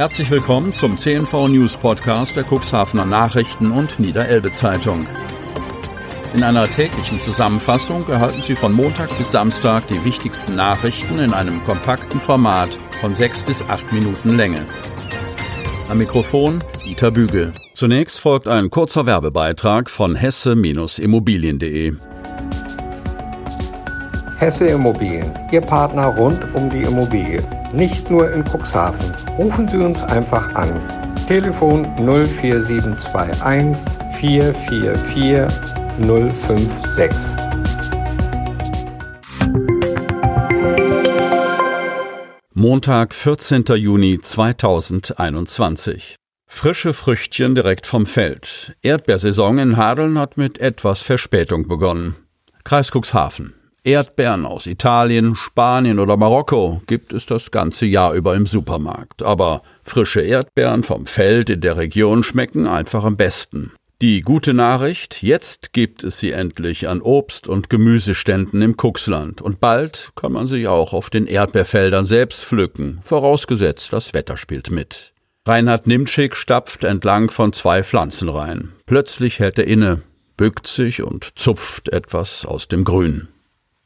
Herzlich willkommen zum CNV News Podcast der Cuxhavener Nachrichten und Niederelbe Zeitung. In einer täglichen Zusammenfassung erhalten Sie von Montag bis Samstag die wichtigsten Nachrichten in einem kompakten Format von sechs bis acht Minuten Länge. Am Mikrofon Dieter Bügel. Zunächst folgt ein kurzer Werbebeitrag von hesse-immobilien.de. Hesse Immobilien, Ihr Partner rund um die Immobilie. Nicht nur in Cuxhaven. Rufen Sie uns einfach an. Telefon 04721 444 056. Montag, 14. Juni 2021. Frische Früchtchen direkt vom Feld. Erdbeersaison in Hadeln hat mit etwas Verspätung begonnen. Kreis Cuxhaven. Erdbeeren aus Italien, Spanien oder Marokko gibt es das ganze Jahr über im Supermarkt. Aber frische Erdbeeren vom Feld in der Region schmecken einfach am besten. Die gute Nachricht, jetzt gibt es sie endlich an Obst- und Gemüseständen im Kuxland und bald kann man sie auch auf den Erdbeerfeldern selbst pflücken, vorausgesetzt das Wetter spielt mit. Reinhard Nimtschik stapft entlang von zwei Pflanzenreihen. Plötzlich hält er inne, bückt sich und zupft etwas aus dem Grün.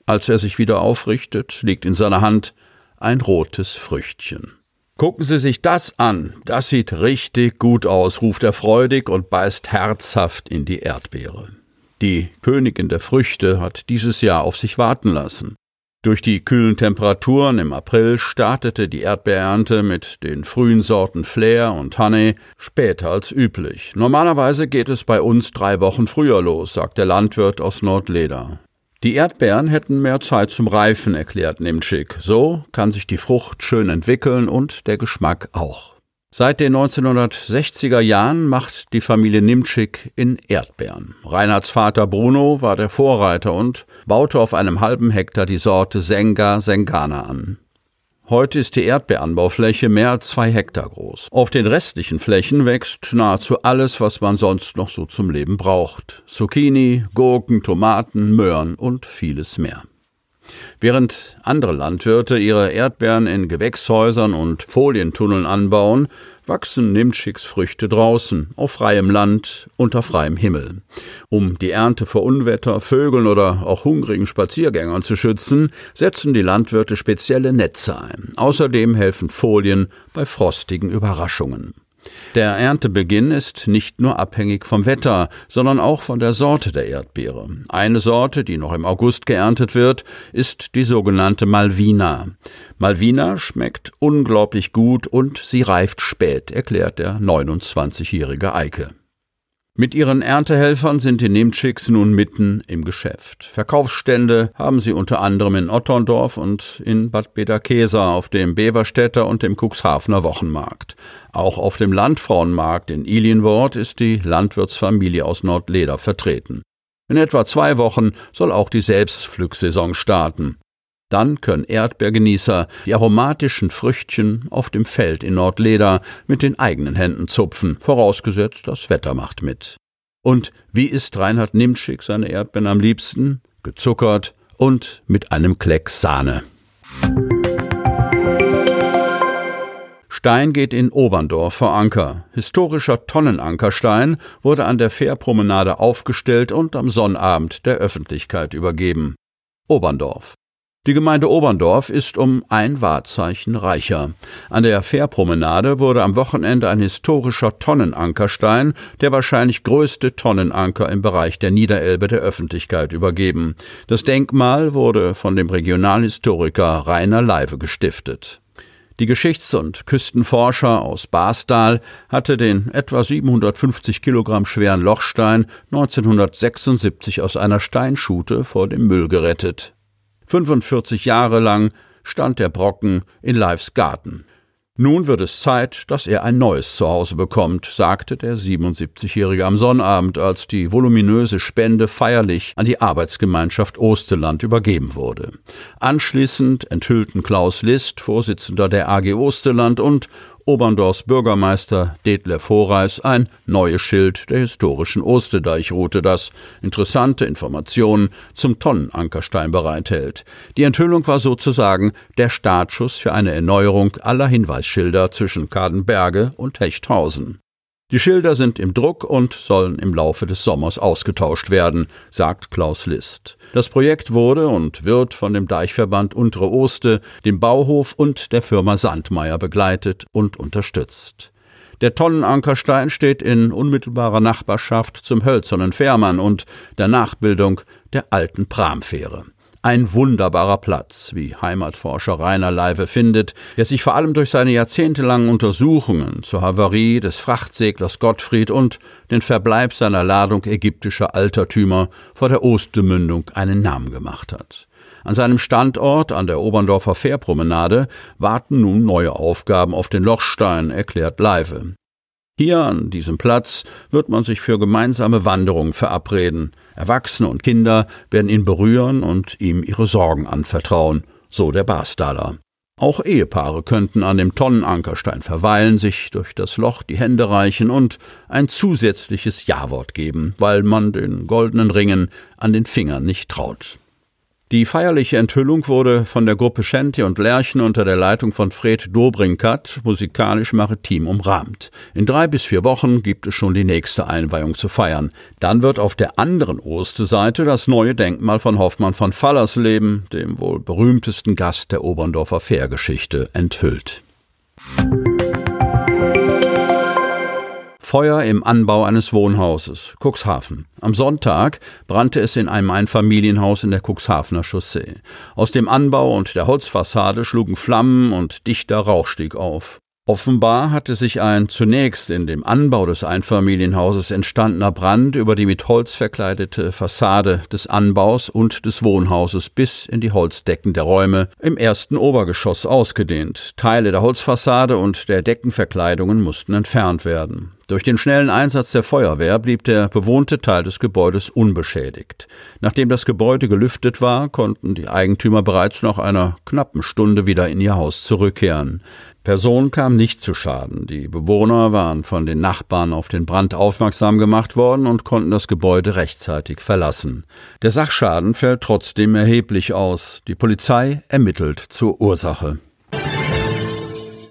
Als er sich wieder aufrichtet, liegt in seiner Hand ein rotes Früchtchen. Gucken Sie sich das an, das sieht richtig gut aus, ruft er freudig und beißt herzhaft in die Erdbeere. Die Königin der Früchte hat dieses Jahr auf sich warten lassen. Durch die kühlen Temperaturen im April startete die Erdbeerernte mit den frühen Sorten Flair und Honey später als üblich. Normalerweise geht es bei uns drei Wochen früher los, sagt der Landwirt aus Nordleder. Die Erdbeeren hätten mehr Zeit zum Reifen, erklärt Nimtschik. So kann sich die Frucht schön entwickeln und der Geschmack auch. Seit den 1960er Jahren macht die Familie Nimtschik in Erdbeeren. Reinhards Vater Bruno war der Vorreiter und baute auf einem halben Hektar die Sorte Senga Sengana an. Heute ist die Erdbeeranbaufläche mehr als zwei Hektar groß. Auf den restlichen Flächen wächst nahezu alles, was man sonst noch so zum Leben braucht. Zucchini, Gurken, Tomaten, Möhren und vieles mehr. Während andere Landwirte ihre Erdbeeren in Gewächshäusern und Folientunneln anbauen, wachsen Nimtschiks Früchte draußen, auf freiem Land, unter freiem Himmel. Um die Ernte vor Unwetter, Vögeln oder auch hungrigen Spaziergängern zu schützen, setzen die Landwirte spezielle Netze ein. Außerdem helfen Folien bei frostigen Überraschungen. Der Erntebeginn ist nicht nur abhängig vom Wetter, sondern auch von der Sorte der Erdbeere. Eine Sorte, die noch im August geerntet wird, ist die sogenannte Malvina. Malvina schmeckt unglaublich gut und sie reift spät, erklärt der 29-jährige Eike. Mit ihren Erntehelfern sind die Nimtschiks nun mitten im Geschäft. Verkaufsstände haben sie unter anderem in Otterndorf und in Bad Bederkesa auf dem Beverstädter und dem Cuxhavener Wochenmarkt. Auch auf dem Landfrauenmarkt in Ilienwort ist die Landwirtsfamilie aus Nordleder vertreten. In etwa zwei Wochen soll auch die Selbstpflücksaison starten. Dann können Erdbeergenießer die aromatischen Früchtchen auf dem Feld in Nordleder mit den eigenen Händen zupfen, vorausgesetzt das Wetter macht mit. Und wie isst Reinhard Nimtschik seine Erdbeeren am liebsten? Gezuckert und mit einem Kleck Sahne. Stein geht in Oberndorf vor Anker. Historischer Tonnenankerstein wurde an der Fährpromenade aufgestellt und am Sonnabend der Öffentlichkeit übergeben. Oberndorf. Die Gemeinde Oberndorf ist um ein Wahrzeichen reicher. An der Fährpromenade wurde am Wochenende ein historischer Tonnenankerstein, der wahrscheinlich größte Tonnenanker im Bereich der Niederelbe der Öffentlichkeit übergeben. Das Denkmal wurde von dem Regionalhistoriker Rainer Leive gestiftet. Die Geschichts- und Küstenforscher aus Bastal hatte den etwa 750 Kilogramm schweren Lochstein 1976 aus einer Steinschute vor dem Müll gerettet. 45 Jahre lang stand der Brocken in Leifs Garten. Nun wird es Zeit, dass er ein neues Zuhause bekommt, sagte der 77-Jährige am Sonnabend, als die voluminöse Spende feierlich an die Arbeitsgemeinschaft Osteland übergeben wurde. Anschließend enthüllten Klaus List, Vorsitzender der AG Osteland, und Oberndorfs Bürgermeister Detlef Horeis ein neues Schild der historischen Ostedeichroute, das interessante Informationen zum Tonnenankerstein bereithält. Die Enthüllung war sozusagen der Startschuss für eine Erneuerung aller Hinweisschilder zwischen Kadenberge und Hechthausen. Die Schilder sind im Druck und sollen im Laufe des Sommers ausgetauscht werden, sagt Klaus List. Das Projekt wurde und wird von dem Deichverband Untere Oste, dem Bauhof und der Firma Sandmeier begleitet und unterstützt. Der Tonnenankerstein steht in unmittelbarer Nachbarschaft zum hölzernen Fährmann und der Nachbildung der alten Pramfähre. Ein wunderbarer Platz, wie Heimatforscher Rainer Leive findet, der sich vor allem durch seine jahrzehntelangen Untersuchungen zur Havarie des Frachtseglers Gottfried und den Verbleib seiner Ladung ägyptischer Altertümer vor der Ostemündung einen Namen gemacht hat. An seinem Standort an der Oberndorfer Fährpromenade warten nun neue Aufgaben auf den Lochstein, erklärt Leive. Hier an diesem Platz wird man sich für gemeinsame Wanderungen verabreden. Erwachsene und Kinder werden ihn berühren und ihm ihre Sorgen anvertrauen, so der Barstaler. Auch Ehepaare könnten an dem Tonnenankerstein verweilen, sich durch das Loch die Hände reichen und ein zusätzliches Ja-Wort geben, weil man den goldenen Ringen an den Fingern nicht traut. Die feierliche Enthüllung wurde von der Gruppe Schenti und Lerchen unter der Leitung von Fred Dobrinkat musikalisch-maritim umrahmt. In drei bis vier Wochen gibt es schon die nächste Einweihung zu feiern. Dann wird auf der anderen Osterseite das neue Denkmal von Hoffmann von Fallersleben, dem wohl berühmtesten Gast der Oberndorfer Fährgeschichte, enthüllt. Feuer im Anbau eines Wohnhauses, Cuxhaven. Am Sonntag brannte es in einem Einfamilienhaus in der Cuxhavener Chaussee. Aus dem Anbau und der Holzfassade schlugen Flammen und dichter Rauch stieg auf. Offenbar hatte sich ein zunächst in dem Anbau des Einfamilienhauses entstandener Brand über die mit Holz verkleidete Fassade des Anbaus und des Wohnhauses bis in die Holzdecken der Räume im ersten Obergeschoss ausgedehnt. Teile der Holzfassade und der Deckenverkleidungen mussten entfernt werden. Durch den schnellen Einsatz der Feuerwehr blieb der bewohnte Teil des Gebäudes unbeschädigt. Nachdem das Gebäude gelüftet war, konnten die Eigentümer bereits nach einer knappen Stunde wieder in ihr Haus zurückkehren. Person kam nicht zu Schaden. Die Bewohner waren von den Nachbarn auf den Brand aufmerksam gemacht worden und konnten das Gebäude rechtzeitig verlassen. Der Sachschaden fällt trotzdem erheblich aus. Die Polizei ermittelt zur Ursache.